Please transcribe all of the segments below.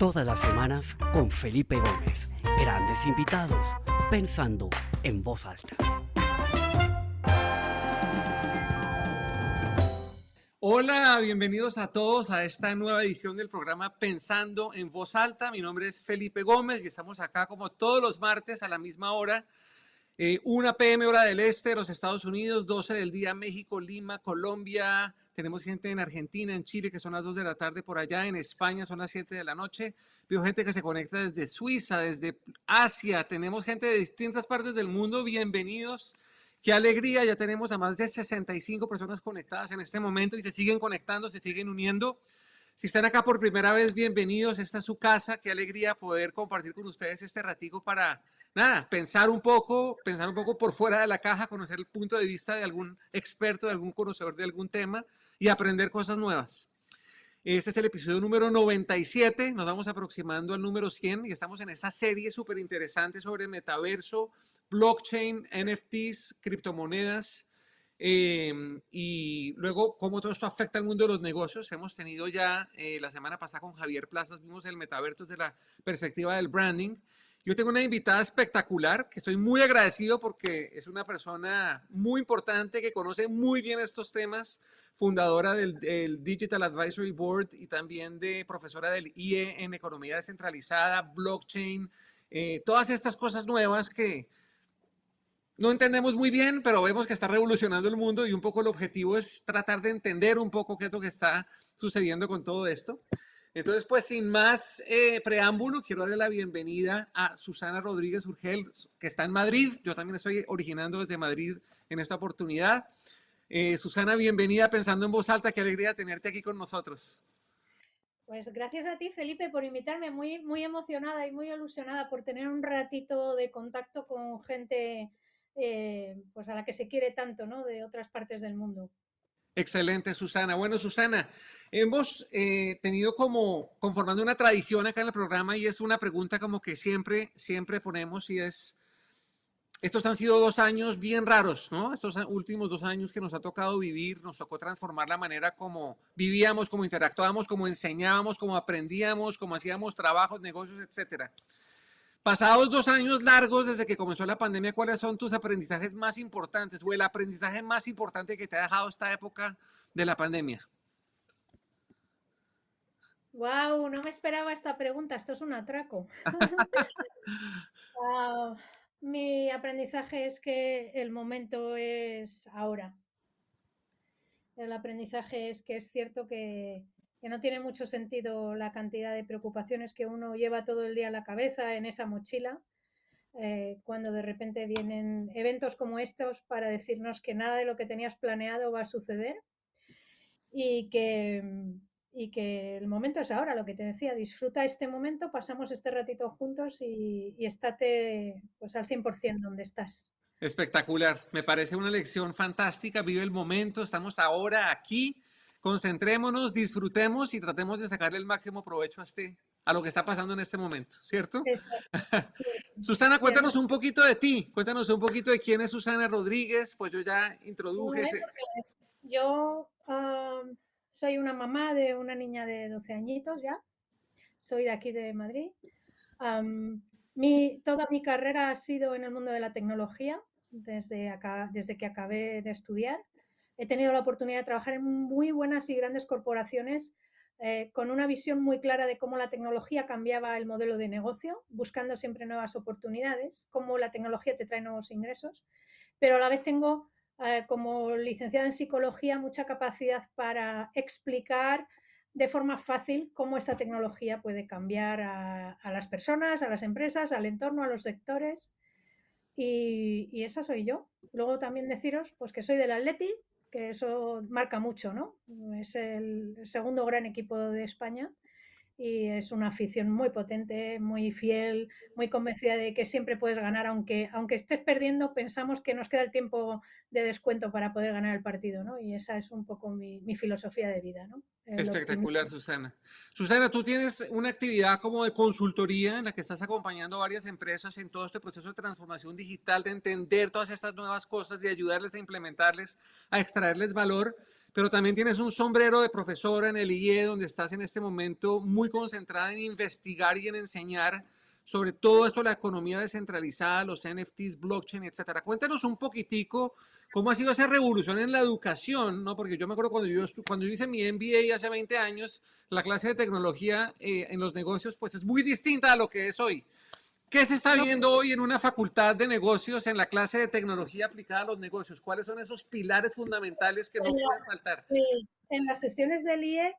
todas las semanas con Felipe Gómez. Grandes invitados, pensando en voz alta. Hola, bienvenidos a todos a esta nueva edición del programa Pensando en Voz Alta. Mi nombre es Felipe Gómez y estamos acá como todos los martes a la misma hora. Eh, 1 pm hora del este de los Estados Unidos, 12 del día México, Lima, Colombia. Tenemos gente en Argentina, en Chile, que son las 2 de la tarde por allá. En España son las 7 de la noche. Veo gente que se conecta desde Suiza, desde Asia. Tenemos gente de distintas partes del mundo. Bienvenidos. Qué alegría, ya tenemos a más de 65 personas conectadas en este momento y se siguen conectando, se siguen uniendo. Si están acá por primera vez, bienvenidos. Esta es su casa. Qué alegría poder compartir con ustedes este ratico para, nada, pensar un poco, pensar un poco por fuera de la caja, conocer el punto de vista de algún experto, de algún conocedor de algún tema y aprender cosas nuevas. Este es el episodio número 97, nos vamos aproximando al número 100 y estamos en esa serie súper interesante sobre metaverso, blockchain, NFTs, criptomonedas eh, y luego cómo todo esto afecta al mundo de los negocios. Hemos tenido ya eh, la semana pasada con Javier Plazas, vimos el metaverso desde la perspectiva del branding. Yo tengo una invitada espectacular que estoy muy agradecido porque es una persona muy importante que conoce muy bien estos temas, fundadora del, del Digital Advisory Board y también de profesora del IE en Economía Descentralizada, Blockchain, eh, todas estas cosas nuevas que, no entendemos muy bien, pero vemos que está revolucionando el mundo y un poco el objetivo es tratar de entender un poco qué es lo que está sucediendo con todo esto. Entonces, pues sin más eh, preámbulo, quiero darle la bienvenida a Susana Rodríguez Urgel, que está en Madrid. Yo también estoy originando desde Madrid en esta oportunidad. Eh, Susana, bienvenida pensando en voz alta. Qué alegría tenerte aquí con nosotros. Pues gracias a ti, Felipe, por invitarme. Muy, muy emocionada y muy ilusionada por tener un ratito de contacto con gente eh, pues a la que se quiere tanto, ¿no? De otras partes del mundo. Excelente, Susana. Bueno, Susana, hemos eh, tenido como conformando una tradición acá en el programa y es una pregunta como que siempre, siempre ponemos y es, estos han sido dos años bien raros, ¿no? Estos últimos dos años que nos ha tocado vivir, nos tocó transformar la manera como vivíamos, como interactuábamos, como enseñábamos, como aprendíamos, como hacíamos trabajos, negocios, etcétera. Pasados dos años largos desde que comenzó la pandemia, ¿cuáles son tus aprendizajes más importantes o el aprendizaje más importante que te ha dejado esta época de la pandemia? Wow, no me esperaba esta pregunta. Esto es un atraco. uh, mi aprendizaje es que el momento es ahora. El aprendizaje es que es cierto que que no tiene mucho sentido la cantidad de preocupaciones que uno lleva todo el día la cabeza, en esa mochila, eh, cuando de repente vienen eventos como estos para decirnos que nada de lo que tenías planeado va a suceder y que, y que el momento es ahora, lo que te decía, disfruta este momento, pasamos este ratito juntos y, y estate pues, al 100% donde estás. Espectacular, me parece una lección fantástica, vive el momento, estamos ahora aquí concentrémonos, disfrutemos y tratemos de sacarle el máximo provecho a este a lo que está pasando en este momento, ¿cierto? Susana, cuéntanos un poquito de ti, cuéntanos un poquito de quién es Susana Rodríguez, pues yo ya introduje. Yo um, soy una mamá de una niña de 12 añitos ya, soy de aquí de Madrid. Um, mi, toda mi carrera ha sido en el mundo de la tecnología, desde, acá, desde que acabé de estudiar he tenido la oportunidad de trabajar en muy buenas y grandes corporaciones eh, con una visión muy clara de cómo la tecnología cambiaba el modelo de negocio, buscando siempre nuevas oportunidades, cómo la tecnología te trae nuevos ingresos, pero a la vez tengo, eh, como licenciada en psicología, mucha capacidad para explicar de forma fácil cómo esa tecnología puede cambiar a, las personas, a las empresas, al entorno, a los sectores. Y, y, esa soy yo. Luego también deciros pues, que soy del Atleti, que eso marca mucho, ¿no? Es el segundo gran equipo de España y es una afición muy potente, muy fiel, muy convencida de que siempre puedes ganar, aunque, aunque estés perdiendo, pensamos que nos queda el tiempo de descuento para poder ganar el partido, ¿no? Y esa es un poco mi, mi filosofía de vida, ¿no? Espectacular, Susana. Susana, tú tienes una actividad como de consultoría en la que estás acompañando a varias empresas en todo este proceso de transformación digital, de entender todas estas nuevas cosas y ayudarles a implementarles, a extraerles valor. Pero también tienes un sombrero de profesora en el IE, donde estás en este momento muy concentrada en investigar y en enseñar sobre todo esto, la economía descentralizada, los NFTs, blockchain, etcétera. Cuéntanos un poquitico cómo ha sido esa revolución en la educación, ¿no? Porque yo me acuerdo cuando yo, cuando yo hice mi MBA hace 20 años, la clase de tecnología eh, en los negocios, pues es muy distinta a lo que es hoy. ¿Qué se está viendo hoy en una facultad de negocios en la clase de tecnología aplicada a los negocios? ¿Cuáles son esos pilares fundamentales que no pueden faltar? En las sesiones del IE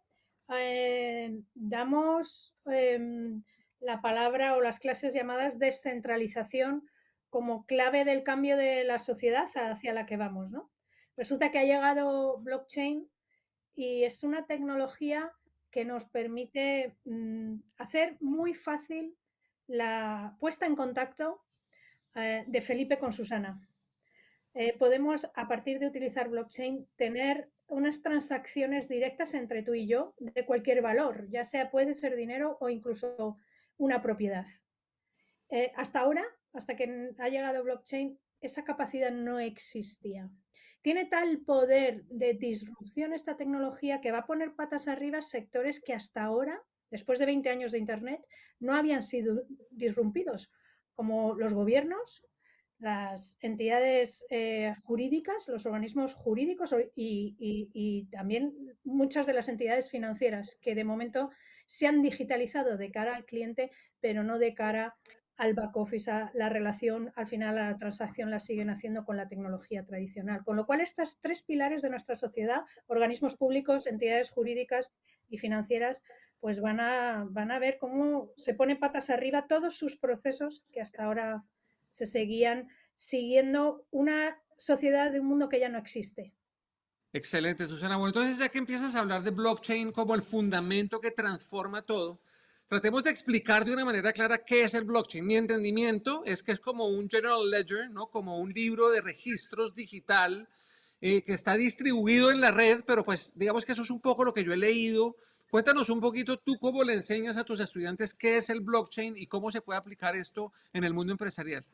eh, damos em, la palabra o las clases llamadas descentralización como clave del cambio de la sociedad hacia la que vamos, ¿no? Resulta que ha llegado blockchain y es una tecnología que nos permite mm, hacer muy fácil la puesta en contacto eh, de Felipe con Susana. Eh, podemos, a partir de utilizar blockchain, tener unas transacciones directas entre tú y yo de cualquier valor, ya sea puede ser dinero o incluso una propiedad. Eh, hasta ahora, hasta que ha llegado blockchain, esa capacidad no existía. Tiene tal poder de disrupción esta tecnología que va a poner patas arriba sectores que hasta ahora después de 20 años de Internet, no habían sido disrumpidos, como los gobiernos, las entidades eh, jurídicas, los organismos jurídicos y, también muchas de las entidades financieras que de momento se han digitalizado de cara al cliente, pero no de cara al back office, la relación, al final la transacción la siguen haciendo con la tecnología tradicional. Con lo cual, estos tres pilares de nuestra sociedad, organismos públicos, entidades jurídicas y financieras, pues van a, van a ver cómo se pone patas arriba todos sus procesos que hasta ahora se seguían siguiendo una sociedad de un mundo que ya no existe. Excelente, Susana. Bueno, entonces ya que empiezas a hablar de blockchain como el fundamento que transforma todo, tratemos de explicar de una manera clara qué es el blockchain. Mi entendimiento es que es como un general ledger, ¿no? Como un libro de registros digital eh, que está distribuido en la red, pero pues digamos que eso es un poco lo que yo he leído Cuéntanos un poquito tú cómo le enseñas a tus estudiantes qué es el blockchain y cómo se puede aplicar esto en el mundo empresarial.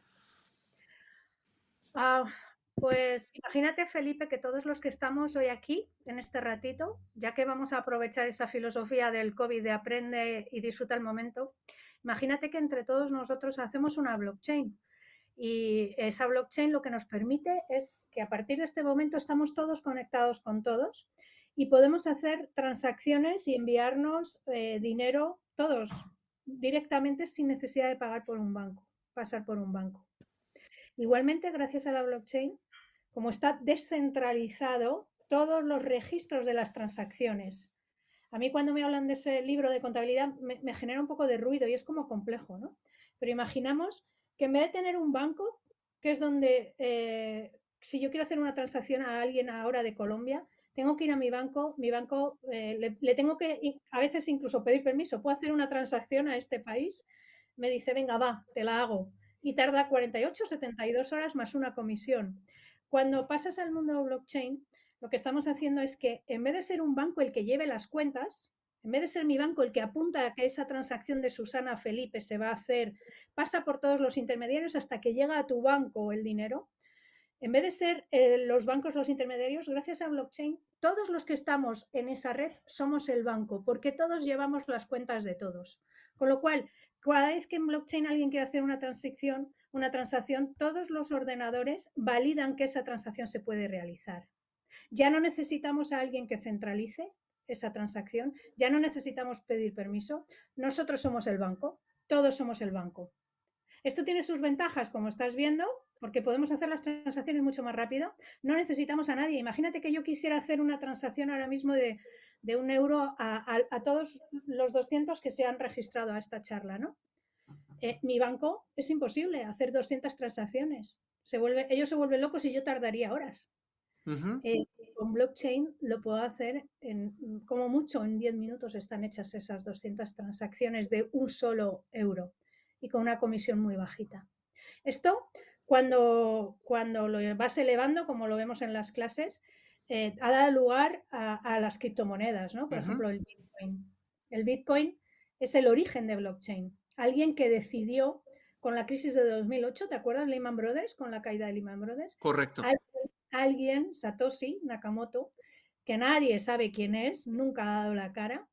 Ah, pues imagínate, Felipe, que todos los que estamos hoy aquí, en este ratito, ya que vamos a aprovechar esa filosofía del COVID de aprende y disfruta el momento, imagínate que entre todos nosotros hacemos una blockchain. Y esa blockchain lo que nos permite es que a partir de este momento estamos todos conectados con todos y podemos hacer transacciones y enviarnos eh, dinero todos directamente sin necesidad de pagar por un banco, pasar por un banco. Igualmente, gracias a la blockchain, como está descentralizado todos los registros de las transacciones. A mí cuando me hablan de ese libro de contabilidad me, genera un poco de ruido y es como complejo, ¿no? Pero imaginamos que en vez de tener un banco, que es donde eh, si yo quiero hacer una transacción a alguien ahora de Colombia, tengo que ir a mi banco, mi banco eh, le, tengo que a veces incluso pedir permiso, ¿puedo hacer una transacción a este país? Me dice, venga, va, te la hago. Y tarda 48, 72 horas más una comisión. Cuando pasas al mundo blockchain, lo que estamos haciendo es que en vez de ser un banco el que lleve las cuentas, en vez de ser mi banco el que apunta a que esa transacción de Susana Felipe se va a hacer, pasa por todos los intermediarios hasta que llega a tu banco el dinero, en vez de ser eh, los bancos los intermediarios, gracias a blockchain, todos los que estamos en esa red somos el banco, porque todos llevamos las cuentas de todos. Con lo cual, cada vez que en blockchain alguien quiere hacer una transacción, una transacción, todos los ordenadores validan que esa transacción se puede realizar. Ya no necesitamos a alguien que centralice esa transacción, ya no necesitamos pedir permiso, nosotros somos el banco, todos somos el banco. Esto tiene sus ventajas, como estás viendo, porque podemos hacer las transacciones mucho más rápido. No necesitamos a nadie. Imagínate que yo quisiera hacer una transacción ahora mismo de, un euro a, todos los 200 que se han registrado a esta charla, ¿no? Eh, mi banco es imposible hacer 200 transacciones. Se vuelve, ellos se vuelven locos y yo tardaría horas. Eh, con blockchain lo puedo hacer en, como mucho, en 10 minutos están hechas esas 200 transacciones de un solo euro y con una comisión muy bajita. Esto cuando, cuando lo vas elevando, como lo vemos en las clases, eh, ha dado lugar a, las criptomonedas, ¿no? Por ejemplo, el Bitcoin. El Bitcoin es el origen de blockchain. Alguien que decidió con la crisis de 2008, ¿te acuerdas Lehman Brothers? Con la caída de Lehman Brothers. Correcto. Alguien, Satoshi Nakamoto, que nadie sabe quién es, nunca ha dado la cara,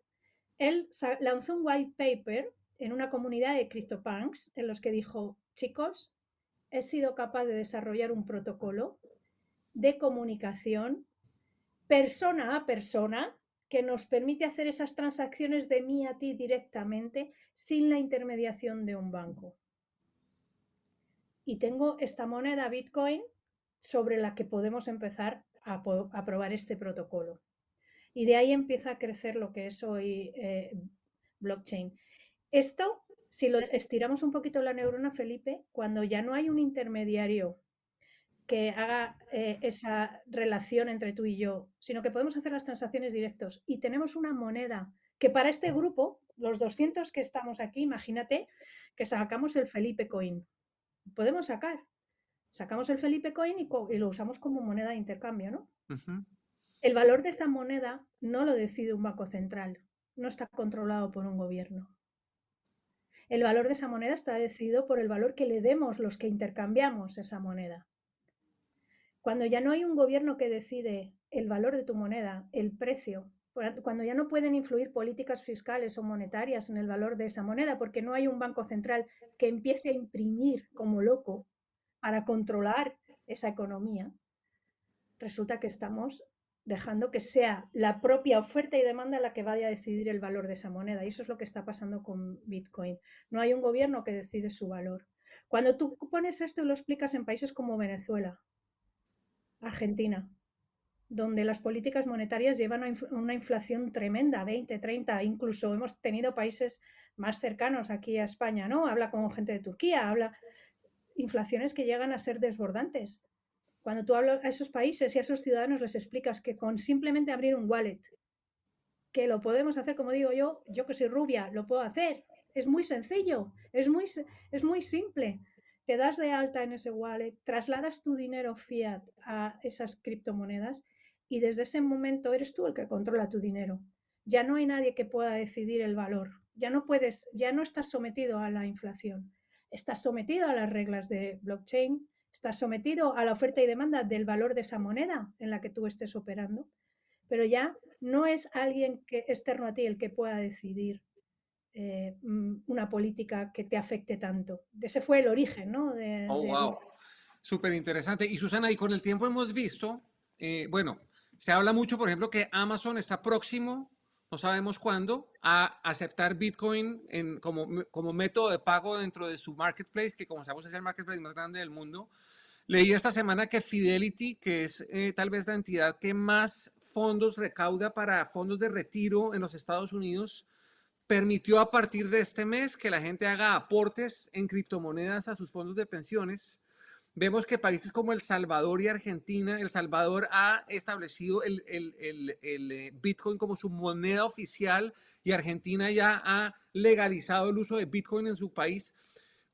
él lanzó un white paper en una comunidad de CryptoPunks en los que dijo, chicos, he sido capaz de desarrollar un protocolo de comunicación persona a persona que nos permite hacer esas transacciones de mí a ti directamente sin la intermediación de un banco. Y tengo esta moneda Bitcoin sobre la que podemos empezar a, probar este protocolo. Y de ahí empieza a crecer lo que es hoy eh, blockchain. Esto, si lo estiramos un poquito la neurona, Felipe, cuando ya no hay un intermediario que haga eh, esa relación entre tú y yo, sino que podemos hacer las transacciones directos y tenemos una moneda que para este grupo, los 200 que estamos aquí, imagínate que sacamos el Felipe Coin. Podemos sacar. Sacamos el Felipe Coin y, lo usamos como moneda de intercambio, ¿no? El valor de esa moneda no lo decide un banco central, no está controlado por un gobierno. El valor de esa moneda está decidido por el valor que le demos los que intercambiamos esa moneda. Cuando ya no hay un gobierno que decide el valor de tu moneda, el precio, cuando ya no pueden influir políticas fiscales o monetarias en el valor de esa moneda, porque no hay un banco central que empiece a imprimir como loco para controlar esa economía, resulta que estamos dejando que sea la propia oferta y demanda la que vaya a decidir el valor de esa moneda. Y eso es lo que está pasando con Bitcoin. No hay un gobierno que decide su valor. Cuando tú pones esto y lo explicas en países como Venezuela, Argentina, donde las políticas monetarias llevan a una inflación tremenda, 20, 30, incluso hemos tenido países más cercanos aquí a España, ¿no? Habla con gente de Turquía, habla inflaciones que llegan a ser desbordantes. Cuando tú hablas a esos países y a esos ciudadanos les explicas que con simplemente abrir un wallet, que lo podemos hacer, como digo yo, yo que soy rubia, lo puedo hacer. Es muy sencillo, es muy, es muy simple. Te das de alta en ese wallet, trasladas tu dinero fiat a esas criptomonedas y desde ese momento eres tú el que controla tu dinero. Ya no hay nadie que pueda decidir el valor. Ya no puedes, ya no estás sometido a la inflación. Estás sometido a las reglas de blockchain, Estás sometido a la oferta y demanda del valor de esa moneda en la que tú estés operando, pero ya no es alguien que, externo a ti el que pueda decidir eh, mm, una política que te afecte tanto. Ese fue el origen, ¿no? De, oh, wow. Súper interesante. Y Susana, y con el tiempo hemos visto, eh, bueno, se habla mucho, por ejemplo, que Amazon está próximo, no sabemos cuándo, a aceptar Bitcoin en, como, como método de pago dentro de su marketplace, que como sabemos es el marketplace más grande del mundo. Leí esta semana que Fidelity, que es eh, tal vez la entidad que más fondos recauda para fondos de retiro en los Estados Unidos, permitió a partir de este mes que la gente haga aportes en criptomonedas a sus fondos de pensiones vemos que países como El Salvador y Argentina, El Salvador ha establecido el, eh, Bitcoin como su moneda oficial y Argentina ya ha legalizado el uso de Bitcoin en su país.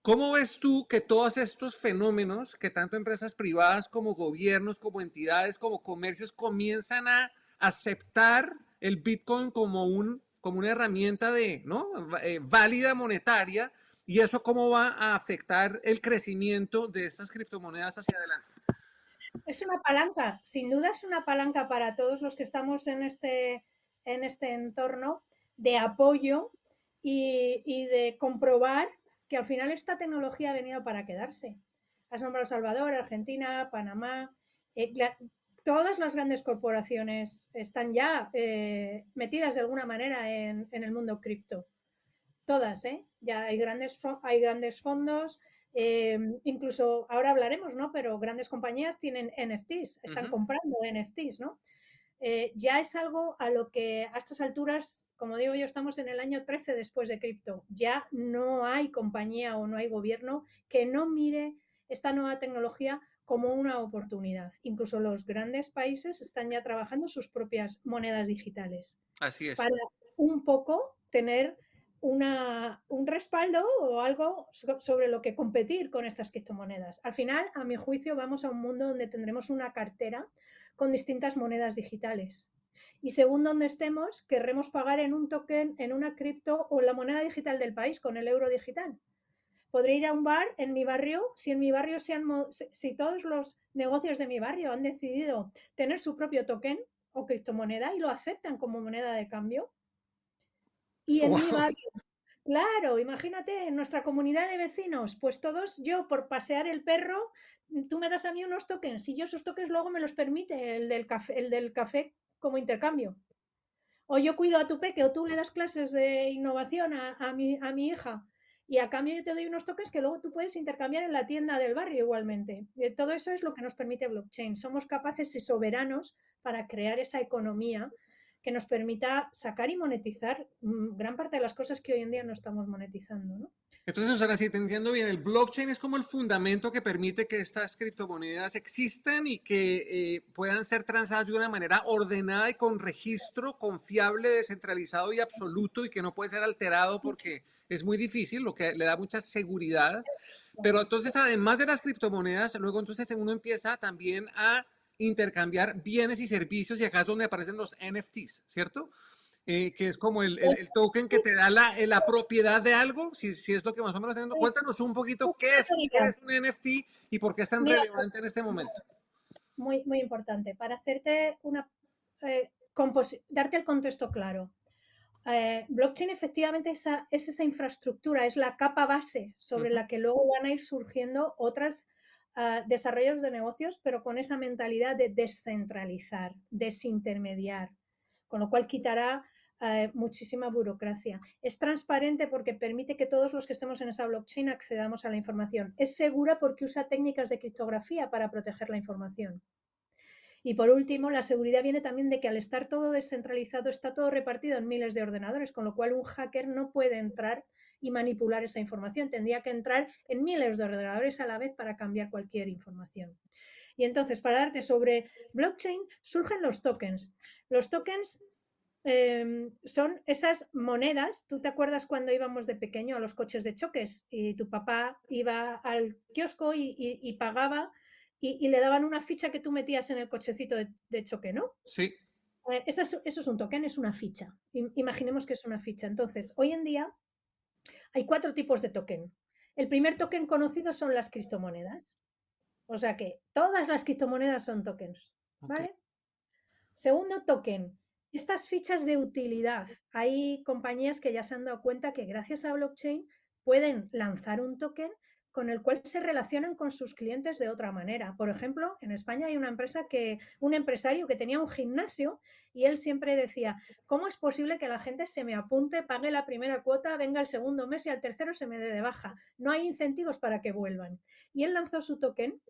¿Cómo ves tú que todos estos fenómenos, que tanto empresas privadas como gobiernos, como entidades, como comercios comienzan a aceptar el Bitcoin como, un, como una herramienta de, ¿no? Eh, válida monetaria ¿Y eso cómo va a afectar el crecimiento de estas criptomonedas hacia adelante? Es una palanca, sin duda es una palanca para todos los que estamos en este, en este entorno de apoyo y, de comprobar que al final esta tecnología ha venido para quedarse. Has nombrado Salvador, Argentina, Panamá. Eh, todas las grandes corporaciones están ya eh, metidas de alguna manera en, en el mundo cripto todas, ¿eh? Ya hay grandes, hay grandes fondos, em, incluso ahora hablaremos, ¿no? Pero grandes compañías tienen NFTs, están comprando NFTs, ¿no? Eh, ya es algo a lo que a estas alturas, como digo yo, estamos en el año 13 después de cripto. Ya no hay compañía o no hay gobierno que no mire esta nueva tecnología como una oportunidad. Incluso los grandes países están ya trabajando sus propias monedas digitales. Así es. Para un poco tener una, un respaldo o algo sobre lo que competir con estas criptomonedas. Al final, a mi juicio, vamos a un mundo donde tendremos una cartera con distintas monedas digitales. Y según donde estemos, querremos pagar en un token, en una cripto o en la moneda digital del país, con el euro digital. Podré ir a un bar en mi barrio, si en mi barrio sean, si todos los negocios de mi barrio han decidido tener su propio token, o criptomoneda y lo aceptan como moneda de cambio. Y en mi barrio, claro, imagínate, en nuestra comunidad de vecinos, pues todos, yo por pasear el perro, tú me das a mí unos tokens y yo esos tokens luego me los permite el del café, el del café como intercambio. O yo cuido a tu peque o tú le das clases de innovación a, mi, a mi hija y a cambio yo te doy unos tokens que luego tú puedes intercambiar en la tienda del barrio igualmente. Eh, todo eso es lo que nos permite blockchain. Somos capaces y soberanos para crear esa economía que nos permita sacar y monetizar mm, gran parte de las cosas que hoy en día no estamos monetizando. ¿no? Entonces, ahora sí, te entiendo bien, el blockchain es como el fundamento que permite que estas criptomonedas existan y que eh, puedan ser transadas de una manera ordenada y con registro confiable, descentralizado y absoluto y que no puede ser alterado porque es muy difícil, lo que le da mucha seguridad. Pero entonces, además de las criptomonedas, luego entonces uno empieza también a intercambiar bienes y servicios y acá es donde aparecen los NFTs, ¿cierto? Eh, que es como el, token que te da la, eh, la propiedad de algo, si, si, es lo que más o menos tenemos. Cuéntanos un poquito qué es, un NFT y por qué es tan relevante en este momento. Muy, muy importante. Para hacerte una, eh, darte el contexto claro. blockchain efectivamente esa, es esa infraestructura, es la capa base sobre la que luego van a ir surgiendo otros desarrollos de negocios, pero con esa mentalidad de descentralizar, desintermediar, con lo cual quitará eh, muchísima burocracia. Es transparente porque permite que todos los que estemos en esa blockchain accedamos a la información. Es segura porque usa técnicas de criptografía para proteger la información. Y por último, la seguridad viene también de que al estar todo descentralizado está todo repartido en miles de ordenadores, con lo cual un hacker no puede entrar y manipular esa información. Tendría que entrar en miles de ordenadores a la vez para cambiar cualquier información. Y entonces, para darte sobre blockchain, surgen los tokens. Los tokens Em, son esas monedas. ¿Tú te acuerdas cuando íbamos de pequeño a los coches de choques y tu papá iba al kiosco y, pagaba y, le daban una ficha que tú metías en el cochecito de, choque, ¿no? Sí. Eh, eso, es, un token, es una ficha. Imaginemos que es una ficha. Entonces, hoy en día hay cuatro tipos de token. El primer token conocido son las criptomonedas. O sea que todas las criptomonedas son tokens. ¿Vale? Segundo token, estas fichas de utilidad, hay compañías que ya se han dado cuenta que gracias a blockchain pueden lanzar un token con el cual se relacionan con sus clientes de otra manera. Por ejemplo, en España hay una empresa que, un empresario que tenía un gimnasio y él siempre decía, ¿cómo es posible que la gente se me apunte, pague la primera cuota, venga el segundo mes y al tercero se me dé de baja? No hay incentivos para que vuelvan. Y él lanzó su token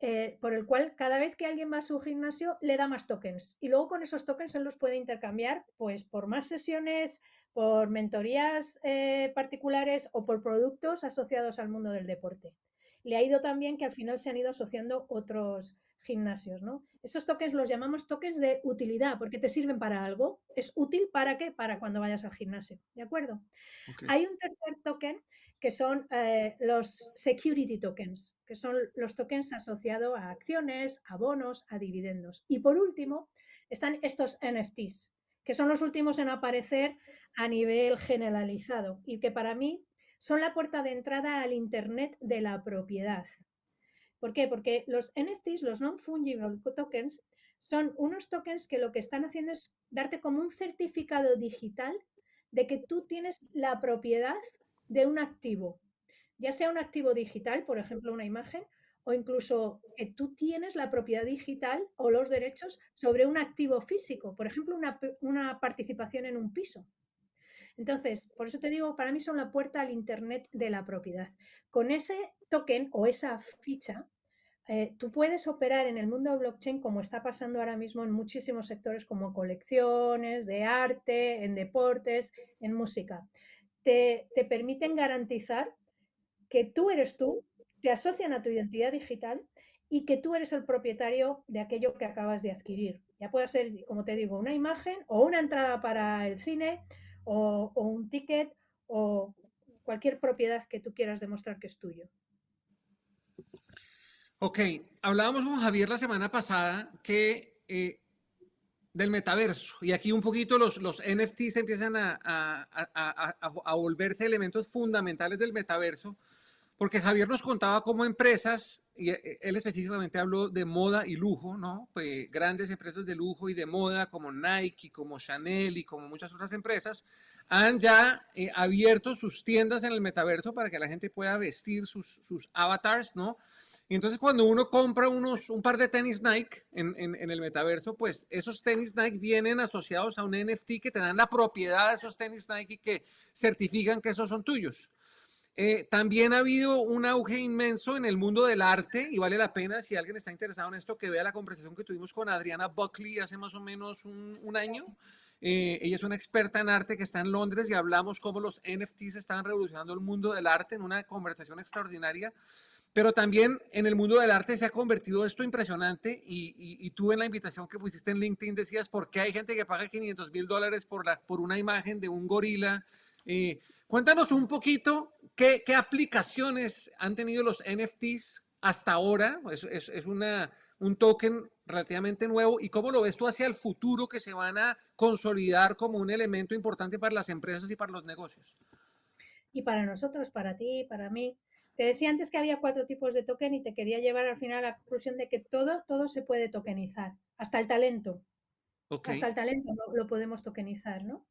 eh, por el cual cada vez que alguien va a su gimnasio le da más tokens y luego con esos tokens él los puede intercambiar pues por más sesiones, por mentorías eh, particulares o por productos asociados al mundo del deporte. Le ha ido también que al final se han ido asociando otros gimnasios, ¿no? Esos tokens los llamamos tokens de utilidad porque te sirven para algo. ¿Es útil para qué? Para cuando vayas al gimnasio, ¿de acuerdo? Hay un tercer token que son eh, los security tokens, que son los tokens asociados a acciones, a bonos, a dividendos. Y por último, están estos NFTs, que son los últimos en aparecer a nivel generalizado y que para mí son la puerta de entrada al Internet de la propiedad. ¿Por qué? Porque los NFTs, los non-fungible tokens, son unos tokens que lo que están haciendo es darte como un certificado digital de que tú tienes la propiedad de un activo, ya sea un activo digital, por ejemplo, una imagen, o incluso que tú tienes la propiedad digital o los derechos sobre un activo físico, por ejemplo, una, participación en un piso. Entonces, por eso te digo, para mí son la puerta al Internet de la propiedad. Con ese token o esa ficha, eh, tú puedes operar en el mundo blockchain como está pasando ahora mismo en muchísimos sectores como colecciones, de arte, en deportes, en música te, permiten garantizar que tú eres tú, te asocian a tu identidad digital y que tú eres el propietario de aquello que acabas de adquirir. Ya puede ser, como te digo, una imagen o una entrada para el cine o, un ticket o cualquier propiedad que tú quieras demostrar que es tuyo. Ok, hablábamos con Javier la semana pasada que eh, del metaverso. Y aquí un poquito los, los NFTs empiezan a, a, a, a, volverse elementos fundamentales del metaverso, porque Javier nos contaba cómo empresas, y eh, él específicamente habló de moda y lujo, ¿no? Pues grandes empresas de lujo y de moda como Nike, como Chanel y como muchas otras empresas, han ya eh, abierto sus tiendas en el metaverso para que la gente pueda vestir sus, sus avatars, ¿no? Y entonces cuando uno compra unos, un par de tenis Nike en, en, en, el metaverso, pues esos tenis Nike vienen asociados a un NFT que te dan la propiedad de esos tenis Nike que certifican que esos son tuyos. Eh, también ha habido un auge inmenso en el mundo del arte y vale la pena si alguien está interesado en esto que vea la conversación que tuvimos con Adriana Buckley hace más o menos un, año. Eh, ella es una experta en arte que está en Londres y hablamos cómo los NFTs están revolucionando el mundo del arte en una conversación extraordinaria. Pero también en el mundo del arte se ha convertido esto impresionante y, tú en la invitación que pusiste en LinkedIn decías, ¿por qué hay gente que paga 500 mil dólares por, por una imagen de un gorila? Eh, cuéntanos un poquito qué, qué, aplicaciones han tenido los NFTs hasta ahora. Es, es, es una, un token relativamente nuevo y cómo lo ves tú hacia el futuro que se van a consolidar como un elemento importante para las empresas y para los negocios. Y para nosotros, para ti, para mí, te decía antes que había cuatro tipos de token y te quería llevar al final a la conclusión de que todo, todo se puede tokenizar, hasta el talento. Okay. Hasta el talento lo, lo, podemos tokenizar, ¿no?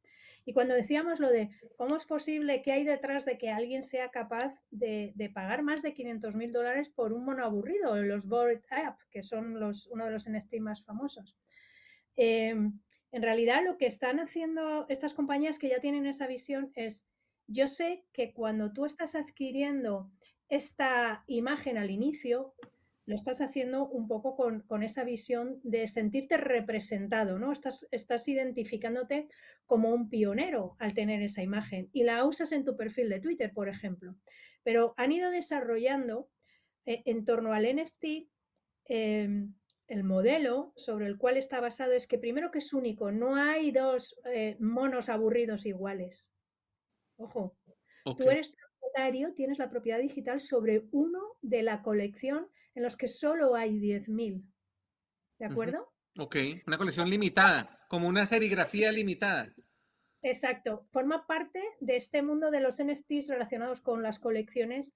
Y cuando decíamos lo de cómo es posible que hay detrás de que alguien sea capaz de, pagar más de 500 mil dólares por un mono aburrido, los Bored App, que son uno de los NFT más famosos. Eh, en realidad lo que están haciendo estas compañías que ya tienen esa visión es, yo sé que cuando tú estás adquiriendo esta imagen al inicio, lo estás haciendo un poco con, con, esa visión de sentirte representado, ¿no? Estás, estás identificándote como un pionero al tener esa imagen y la usas en tu perfil de Twitter, por ejemplo. Pero han ido desarrollando eh, en torno al NFT eh, el modelo sobre el cual está basado es que primero que es único, no hay dos eh, monos aburridos iguales. Ojo, okay. tú eres tienes la propiedad digital sobre uno de la colección en los que solo hay 10.000. ¿De acuerdo? Uh -huh. Ok, una colección limitada, como una serigrafía limitada. Exacto, forma parte de este mundo de los NFTs relacionados con las colecciones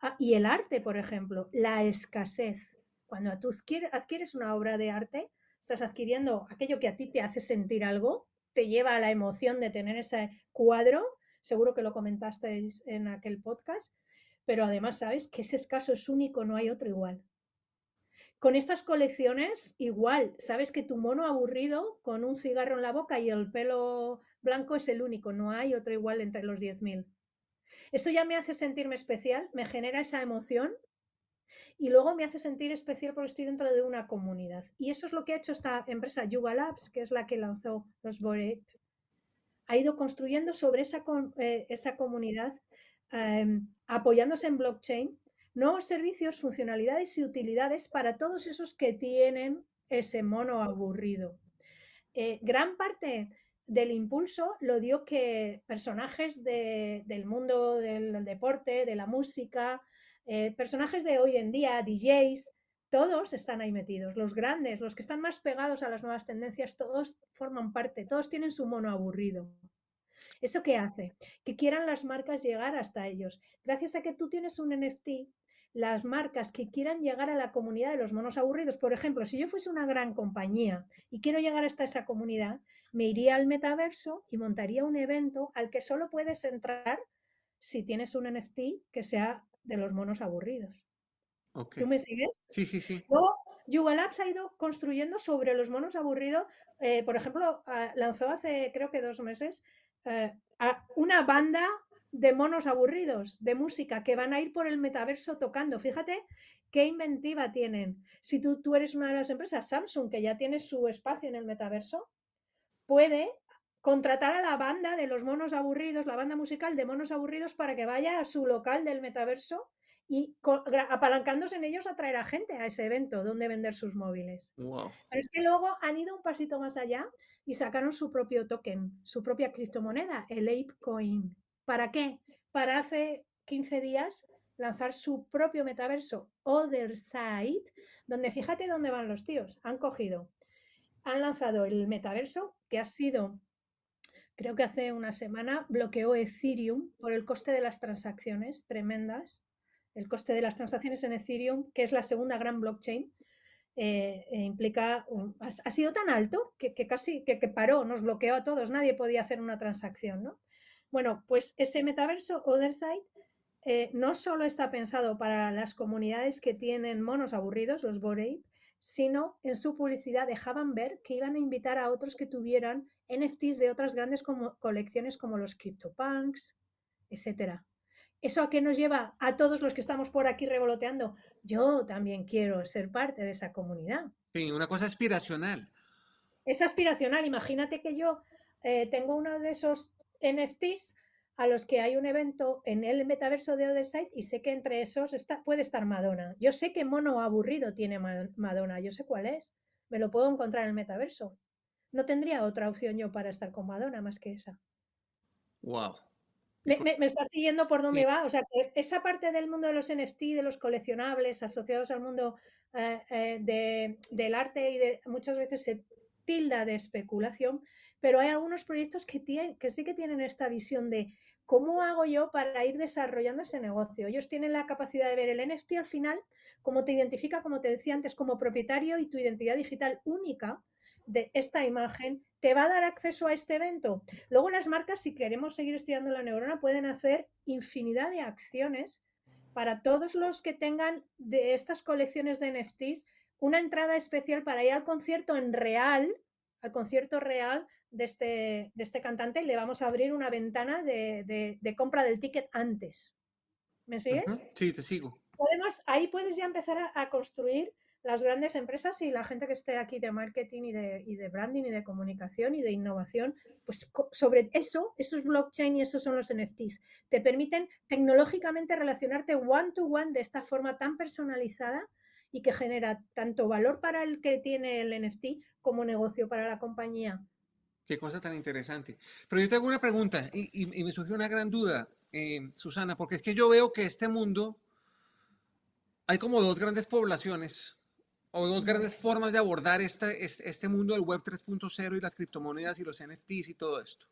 ah, y el arte, por ejemplo, la escasez. Cuando tú adquieres una obra de arte, estás adquiriendo aquello que a ti te hace sentir algo, te lleva a la emoción de tener ese cuadro seguro que lo comentasteis en aquel podcast, pero además sabes que ese escaso es único, no hay otro igual. Con estas colecciones, igual, sabes que tu mono aburrido con un cigarro en la boca y el pelo blanco es el único, no hay otro igual entre los 10.000. Eso ya me hace sentirme especial, me genera esa emoción y luego me hace sentir especial porque estoy dentro de una comunidad. Y eso es lo que ha hecho esta empresa Yuga Labs, que es la que lanzó los Bored ha ido construyendo sobre esa, eh, esa comunidad, eh, apoyándose en blockchain, nuevos servicios, funcionalidades y utilidades para todos esos que tienen ese mono aburrido. Eh, gran parte del impulso lo dio que personajes de, del mundo del deporte, de la música, eh, personajes de hoy en día, DJs, todos están ahí metidos. Los grandes, los que están más pegados a las nuevas tendencias, todos forman parte, todos tienen su mono aburrido. ¿Eso qué hace? Que quieran las marcas llegar hasta ellos. Gracias a que tú tienes un NFT, las marcas que quieran llegar a la comunidad de los monos aburridos, por ejemplo, si yo fuese una gran compañía y quiero llegar hasta esa comunidad, me iría al metaverso y montaría un evento al que solo puedes entrar si tienes un NFT que sea de los monos aburridos. Okay. ¿Tú me sigues? Sí, sí, sí. Luego, Yuga Labs ha ido construyendo sobre los monos aburridos. Eh, por ejemplo, uh, lanzó hace creo que dos meses uh, una banda de monos aburridos de música que van a ir por el metaverso tocando. Fíjate qué inventiva tienen. Si tú, tú eres una de las empresas, Samsung, que ya tiene su espacio en el metaverso, puede contratar a la banda de los monos aburridos, la banda musical de monos aburridos, para que vaya a su local del metaverso y apalancándose en ellos atraer a gente a ese evento donde vender sus móviles. Wow. Pero es que luego han ido un pasito más allá y sacaron su propio token, su propia criptomoneda, el ApeCoin. ¿Para qué? Para hace 15 días lanzar su propio metaverso, Other Side, donde fíjate dónde van los tíos. Han cogido, han lanzado el metaverso que ha sido creo que hace una semana bloqueó Ethereum por el coste de las transacciones tremendas El coste de las transacciones en Ethereum, que es la segunda gran blockchain, eh, eh, implica, ha, sido tan alto que, casi que, paró, nos bloqueó a todos, nadie podía hacer una transacción, ¿no? Bueno, pues ese metaverso Otherside eh, no solo está pensado para las comunidades que tienen monos aburridos, los Bored sino en su publicidad dejaban ver que iban a invitar a otros que tuvieran NFTs de otras grandes colecciones como los CryptoPunks, etcétera. ¿Eso a qué nos lleva a todos los que estamos por aquí revoloteando? Yo también quiero ser parte de esa comunidad. Sí, una cosa aspiracional. Es aspiracional. Imagínate que yo eh, tengo uno de esos NFTs a los que hay un evento en el metaverso de Otherside y sé que entre esos está, puede estar Madonna. Yo sé que mono aburrido tiene Madonna, yo sé cuál es. Me lo puedo encontrar en el metaverso. No tendría otra opción yo para estar con Madonna más que esa. Wow. Me, me, está siguiendo por dónde va. O sea, esa parte del mundo de los NFT, de los coleccionables asociados al mundo eh, eh, del arte y de muchas veces se tilda de especulación, pero hay algunos proyectos que, tienen, que sí que tienen esta visión de ¿Cómo hago yo para ir desarrollando ese negocio? Ellos tienen la capacidad de ver el NFT al final, como te identifica, como te decía antes, como propietario y tu identidad digital única de esta imagen te va a dar acceso a este evento. Luego las marcas, si queremos seguir estudiando la neurona, pueden hacer infinidad de acciones para todos los que tengan de estas colecciones de NFTs una entrada especial para ir al concierto en real, al concierto real de este, de este cantante y le vamos a abrir una ventana de, compra del ticket antes. ¿Me sigues? Sí, te sigo. Además, ahí puedes ya empezar a, construir las grandes empresas y la gente que esté aquí de marketing y de, y de, branding y de comunicación y de innovación, pues sobre eso, esos blockchain y esos son los NFTs. Te permiten tecnológicamente relacionarte one to one de esta forma tan personalizada y que genera tanto valor para el que tiene el NFT como negocio para la compañía. Qué cosa tan interesante. Pero yo te hago una pregunta y, me surgió una gran duda, eh, Susana, porque es que yo veo que este mundo hay como dos grandes poblaciones o dos grandes formas de abordar este, este, mundo del Web 3.0 y las criptomonedas y los NFTs y todo esto.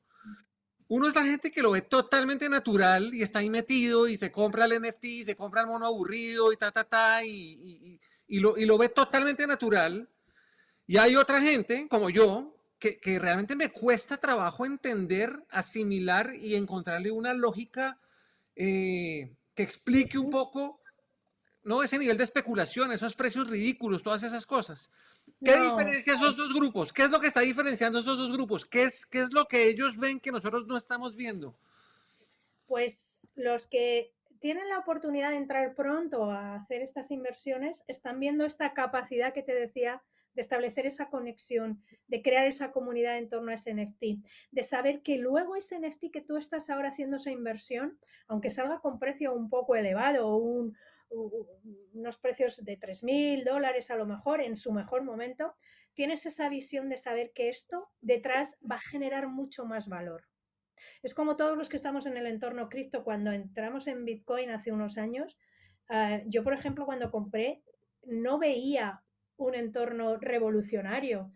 Uno es la gente que lo ve totalmente natural y está ahí metido y se compra el NFT y se compra el mono aburrido y ta, ta, ta, y, y, lo, y lo ve totalmente natural. Y hay otra gente, como yo, que, realmente me cuesta trabajo entender, asimilar y encontrarle una lógica eh, que explique un poco, ¿no? Ese nivel de especulación, esos precios ridículos, todas esas cosas. ¿Qué diferencia esos dos grupos? ¿Qué es lo que está diferenciando esos dos grupos? ¿Qué es, ¿Qué es lo que ellos ven que nosotros no estamos viendo? Pues los que tienen la oportunidad de entrar pronto a hacer estas inversiones están viendo esta capacidad que te decía de establecer esa conexión, de crear esa comunidad en torno a ese NFT, de saber que luego ese NFT que tú estás ahora haciendo esa inversión, aunque salga con precio un poco elevado o unos precios de 3.000 dólares a lo mejor en su mejor momento, tienes esa visión de saber que esto detrás va a generar mucho más valor. Es como todos los que estamos en el entorno cripto, cuando entramos en Bitcoin hace unos años, ah, yo por ejemplo cuando compré no veía un entorno revolucionario.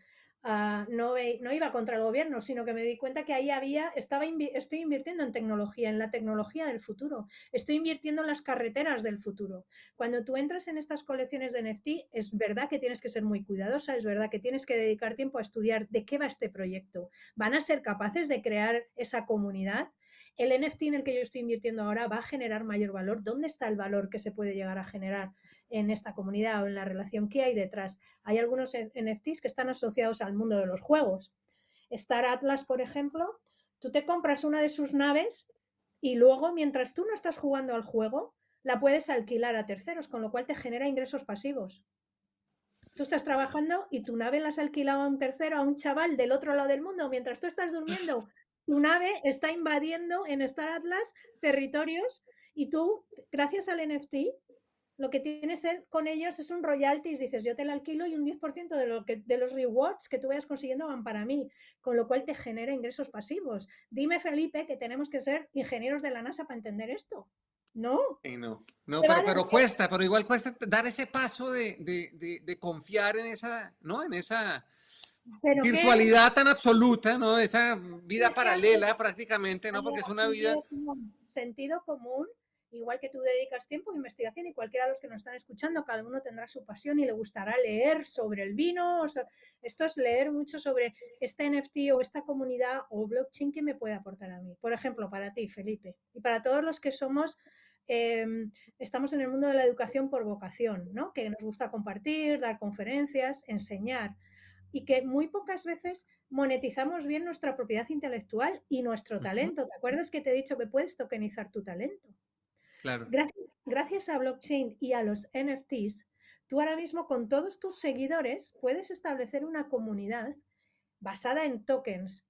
Ah, no, iba contra el gobierno, sino que me di cuenta que ahí había, estaba estoy invirtiendo en tecnología, en la tecnología del futuro, estoy invirtiendo en las carreteras del futuro. Cuando tú entras en estas colecciones de NFT, es verdad que tienes que ser muy cuidadosa, es verdad que tienes que dedicar tiempo a estudiar de qué va este proyecto. ¿Van a ser capaces de crear esa comunidad? El NFT en el que yo estoy invirtiendo ahora va a generar mayor valor. ¿Dónde está el valor que se puede llegar a generar en esta comunidad o en la relación? ¿Qué hay detrás? Hay algunos NFTs que están asociados al mundo de los juegos. Star Atlas, por ejemplo, tú te compras una de sus naves y luego, mientras tú no estás jugando al juego, la puedes alquilar a terceros, con lo cual te genera ingresos pasivos. Tú estás trabajando y tu nave la has alquilado a un tercero, a un chaval del otro lado del mundo, mientras tú estás durmiendo tu nave está invadiendo en Star Atlas territorios y tú, gracias al NFT, lo que tienes con ellos es un royalties, dices, yo te la alquilo y un 10% de, lo que, de los rewards que tú vayas consiguiendo van para mí, con lo cual te genera ingresos pasivos. Dime, Felipe, que tenemos que ser ingenieros de la NASA para entender esto. No. no, no pero, cuesta, pero igual cuesta dar ese paso de, de, de confiar en esa, ¿no? En esa virtualidad tan absoluta, ¿no? Esa vida paralela prácticamente, ¿no? Porque es una vida... Sentido común igual que tú dedicas tiempo a investigación y cualquiera de los que nos están escuchando, cada uno tendrá su pasión y le gustará leer sobre el vino. esto es leer mucho sobre este NFT o esta comunidad o blockchain que me puede aportar a mí. Por ejemplo, para ti, Felipe, y para todos los que somos em, estamos en el mundo de la educación por vocación, ¿no? que nos gusta compartir, dar conferencias, enseñar y que muy pocas veces monetizamos bien nuestra propiedad intelectual y nuestro talento. ¿Te acuerdas que te he dicho que puedes tokenizar tu talento? Claro. Gracias, gracias a blockchain y a los NFTs, tú ahora mismo con todos tus seguidores puedes establecer una comunidad basada en tokens.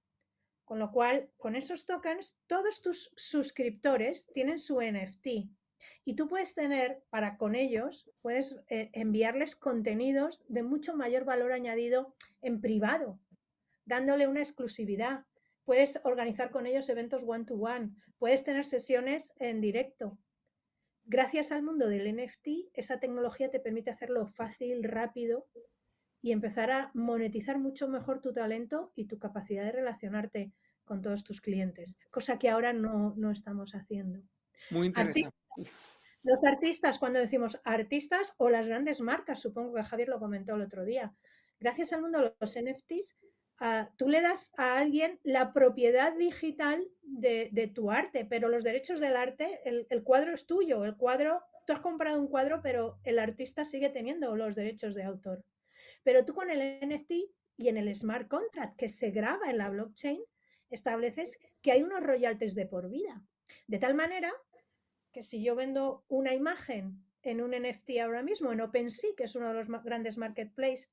Con lo cual, con esos tokens, todos tus suscriptores tienen su NFT. Y tú puedes tener para con ellos, puedes eh, enviarles contenidos de mucho mayor valor añadido en privado, dándole una exclusividad. Puedes organizar con ellos eventos one-to-one, puedes tener sesiones en directo. Gracias al mundo del NFT, esa tecnología te permite hacerlo fácil, rápido y empezar a monetizar mucho mejor tu talento y tu capacidad de relacionarte con todos tus clientes, cosa que ahora no, no estamos haciendo. Muy interesante. Los artistas, cuando decimos artistas o las grandes marcas, supongo que Javier lo comentó el otro día, gracias al mundo de los NFTs, ah, tú le das a alguien la propiedad digital de, tu arte, pero los derechos del arte, el, el, cuadro es tuyo, el cuadro, tú has comprado un cuadro, pero el artista sigue teniendo los derechos de autor. Pero tú con el NFT y en el smart contract que se graba en la blockchain, estableces que hay unos royalties de por vida. De tal manera que si yo vendo una imagen en un NFT ahora mismo, en OpenSea, que es uno de los grandes marketplaces,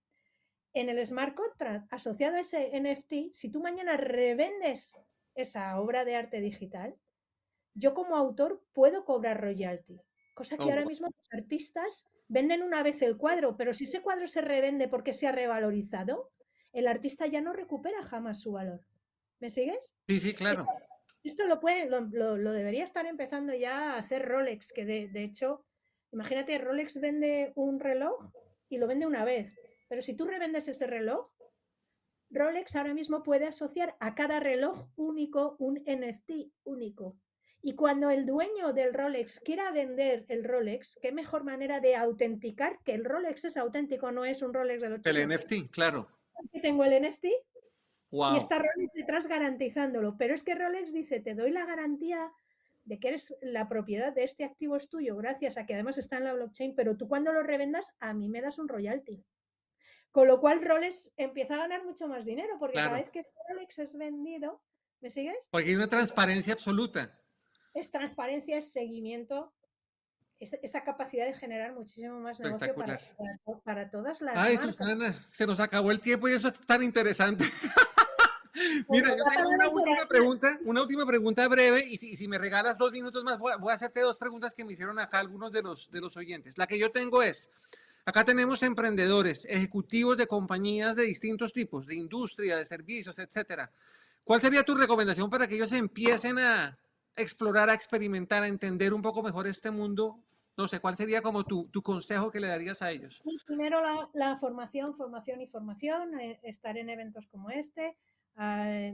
en el smart contract asociado a ese NFT, si tú mañana revendes esa obra de arte digital, yo como autor puedo cobrar royalty. Cosa que oh, ahora mismo los artistas venden una vez el cuadro, pero si ese cuadro se revende porque se ha revalorizado, el artista ya no recupera jamás su valor. ¿Me sigues? Sí, sí, claro. Esto lo, puede, lo, debería estar empezando ya a hacer Rolex, que de, de, hecho, imagínate, Rolex vende un reloj y lo vende una vez, pero si tú revendes ese reloj, Rolex ahora mismo puede asociar a cada reloj único un NFT único. Y cuando el dueño del Rolex quiera vender el Rolex, qué mejor manera de autenticar que el Rolex es auténtico, no es un Rolex de los El NFT, claro. Tengo el NFT y está Rolex detrás garantizándolo. Pero es que Rolex dice, te doy la garantía de que eres la propiedad de este activo es tuyo, gracias a que además está en la blockchain, pero tú cuando lo revendas, a mí me das un royalty. Con lo cual Rolex empieza a ganar mucho más dinero, porque cada vez que Rolex es vendido, ¿me sigues? Porque hay una transparencia absoluta. Es transparencia, es seguimiento, esa capacidad de generar muchísimo más negocio para, todas las. Ay, Susana, se nos acabó el tiempo y eso es tan interesante. Mira, yo tengo una última pregunta, una última pregunta breve y si, si me regalas dos minutos más, voy a, hacerte dos preguntas que me hicieron acá algunos de los, de los oyentes. La que yo tengo es, acá tenemos emprendedores, ejecutivos de compañías de distintos tipos, de industria, de servicios, etcétera. ¿Cuál sería tu recomendación para que ellos empiecen a explorar, a experimentar, a entender un poco mejor este mundo no sé, ¿cuál sería como tu, tu, consejo que le darías a ellos? Primero la, la formación, formación y formación, eh, estar en eventos como este, Ah,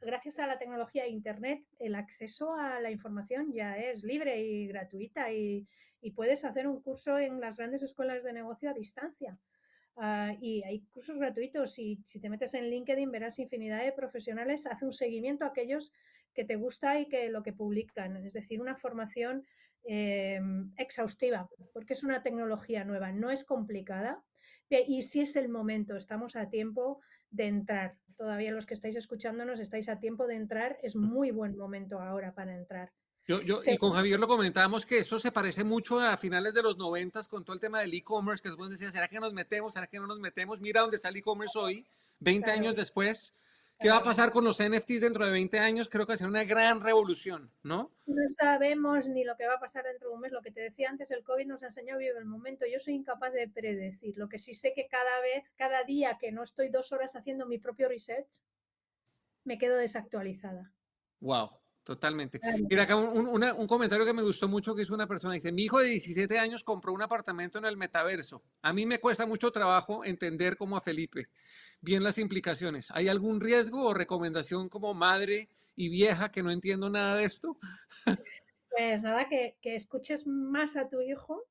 gracias a la tecnología de Internet, el acceso a la información ya es libre y gratuita y, puedes hacer un curso en las grandes escuelas de negocio a distancia. Ah, y hay cursos gratuitos y si te metes en LinkedIn verás infinidad de profesionales, hace un seguimiento a aquellos que te gusta y que lo que publican, es decir, una formación exhaustiva, porque es una tecnología nueva, no es complicada y si es el momento, estamos a tiempo de entrar. Todavía los que estáis escuchándonos estáis a tiempo de entrar. Es muy buen momento ahora para entrar. Yo, yo y con Javier lo comentábamos que eso se parece mucho a finales de los noventas con todo el tema del e-commerce, que vos decían, ¿será que nos metemos? ¿Será que no nos metemos? Mira dónde está el e-commerce hoy, 20 años después. ¿Qué va a pasar con los NFTs dentro de 20 años? Creo que va a ser una gran revolución, ¿no? No sabemos ni lo que va a pasar dentro de un mes. Lo que te decía antes, el COVID nos enseñó a vivir el momento. Yo soy incapaz de predecir. Lo que sí sé que cada vez, cada día que no estoy dos horas haciendo mi propio research, me quedo desactualizada. Wow. Totalmente. Mira, acá un, comentario que me gustó mucho que hizo una persona. Dice, mi hijo de 17 años compró un apartamento en el metaverso. A mí me cuesta mucho trabajo entender como a Felipe bien las implicaciones. ¿Hay algún riesgo o recomendación como madre y vieja que no entiendo nada de esto? Pues nada, que, que escuches más a tu hijo,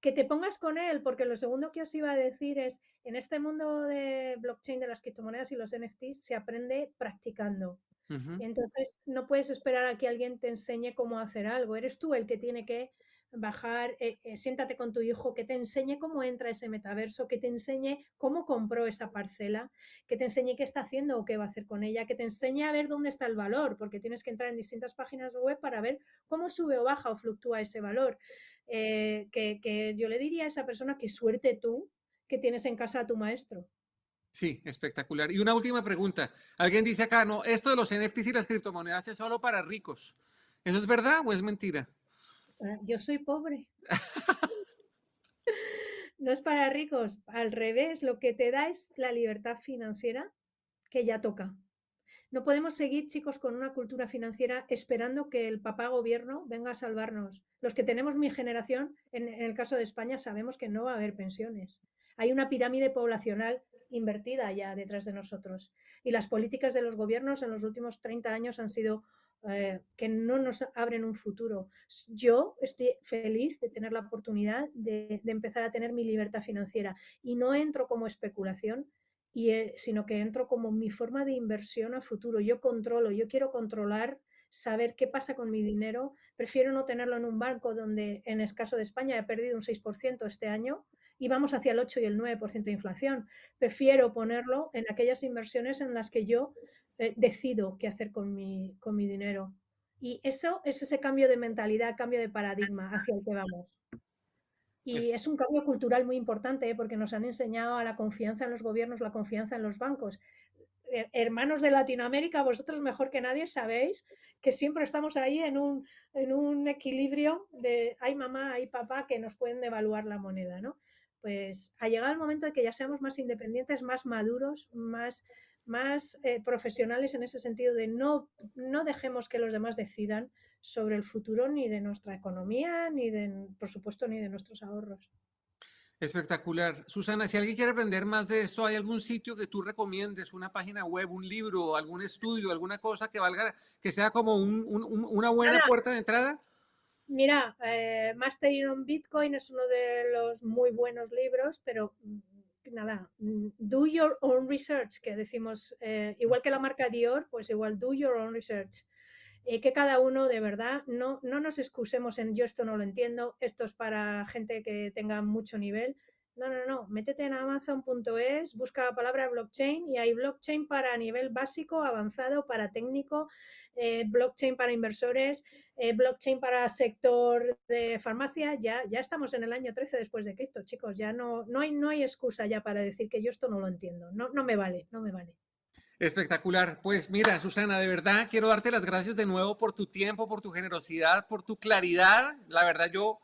que te pongas con él, porque lo segundo que os iba a decir es, en este mundo de blockchain, de las criptomonedas y los NFTs, se aprende practicando. Entonces, no puedes esperar a que alguien te enseñe cómo hacer algo. Eres tú el que tiene que bajar, eh, eh, siéntate con tu hijo, que te enseñe cómo entra ese metaverso, que te enseñe cómo compró esa parcela, que te enseñe qué está haciendo o qué va a hacer con ella, que te enseñe a ver dónde está el valor, porque tienes que entrar en distintas páginas web para ver cómo sube o baja o fluctúa ese valor. Eh, que, que yo le diría a esa persona que suerte tú que tienes en casa a tu maestro. Sí, espectacular. Y una última pregunta. Alguien dice acá, no, esto de los NFTs y las criptomonedas es solo para ricos. ¿Eso es verdad o es mentira? Ah, Yo soy pobre. No es para ricos, al revés, lo que te da es la libertad financiera que ya toca. No podemos seguir, chicos, con una cultura financiera esperando que el papá gobierno venga a salvarnos. Los que tenemos mi generación, en, en el caso de España, sabemos que no va a haber pensiones. Hay una pirámide poblacional invertida ya detrás de nosotros. Y las políticas de los gobiernos en los últimos 30 años han sido eh, que no nos abren un futuro. Yo estoy feliz de tener la oportunidad de, de empezar a tener mi libertad financiera y no entro como especulación, y, eh, sino que entro como mi forma de inversión a futuro. Yo controlo, yo quiero controlar, saber qué pasa con mi dinero. Prefiero no tenerlo en un banco donde, en el caso de España, he perdido un 6% este año y vamos hacia el 8 y el 9% de inflación. Prefiero ponerlo en aquellas inversiones en las que yo eh, decido qué hacer con mi, con mi dinero. Y eso es ese cambio de mentalidad, cambio de paradigma hacia el que vamos. Y es un cambio cultural muy importante, ¿eh? porque nos han enseñado a la confianza en los gobiernos, la confianza en los bancos. Her- Hermanos de Latinoamérica, vosotros mejor que nadie sabéis que siempre estamos ahí en un, en un equilibrio de hay mamá, hay papá que nos pueden devaluar la moneda, ¿no? Pues ha llegado el momento de que ya seamos más independientes, más maduros, más, más eh, profesionales en ese sentido de no, no dejemos que los demás decidan sobre el futuro ni de nuestra economía, ni de, por supuesto, ni de nuestros ahorros. Espectacular. Susana, si alguien quiere aprender más de esto, ¿hay algún sitio que tú recomiendes, una página web, un libro, algún estudio, alguna cosa que valga, que sea como un- un- un- una buena puerta de entrada? Mira, eh, Mastering on Bitcoin es uno de los muy buenos libros, pero mm, nada, mm, do your own research, que decimos, eh, igual que la marca Dior, pues igual do your own research. Eh, que cada uno de verdad no, no nos excusemos en yo esto no lo entiendo, esto es para gente que tenga mucho nivel. No, no, no, métete en amazon.es, busca la palabra blockchain y hay blockchain para nivel básico, avanzado, para técnico, eh, blockchain para inversores, eh, blockchain para sector de farmacia. Ya, ya estamos en el año 13 después de cripto, chicos, ya no, no, hay, no hay excusa ya para decir que yo esto no lo entiendo. No, no me vale, no me vale. Espectacular. Pues mira, Susana, de verdad quiero darte las gracias de nuevo por tu tiempo, por tu generosidad, por tu claridad. La verdad yo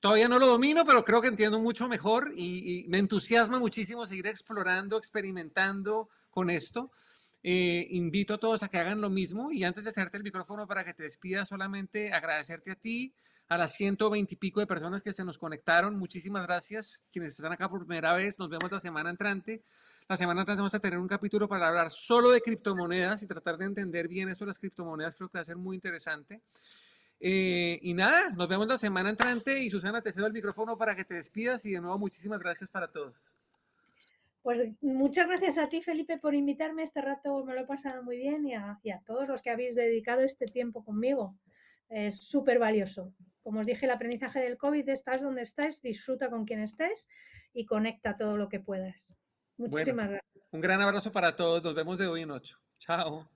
todavía no lo domino, pero creo que entiendo mucho mejor y, y me entusiasma muchísimo seguir explorando, experimentando con esto. Eh, invito a todos a que hagan lo mismo y antes de hacerte el micrófono para que te despidas, solamente agradecerte a ti, a las 120 y pico de personas que se nos conectaron. Muchísimas gracias. Quienes están acá por primera vez, nos vemos la semana entrante. La semana entrante vamos a tener un capítulo para hablar solo de criptomonedas y tratar de entender bien eso de las criptomonedas. Creo que va a ser muy interesante. Eh, y nada, nos vemos la semana entrante y Susana, te cedo el micrófono para que te despidas y de nuevo muchísimas gracias para todos. Pues muchas gracias a ti, Felipe, por invitarme. Este rato me lo he pasado muy bien y a, y a todos los que habéis dedicado este tiempo conmigo. Es súper valioso. Como os dije, el aprendizaje del COVID, estás donde estés, disfruta con quien estés y conecta todo lo que puedas. Muchísimas Bueno, gracias. un gran abrazo para todos. Nos vemos de hoy en ocho. Chao.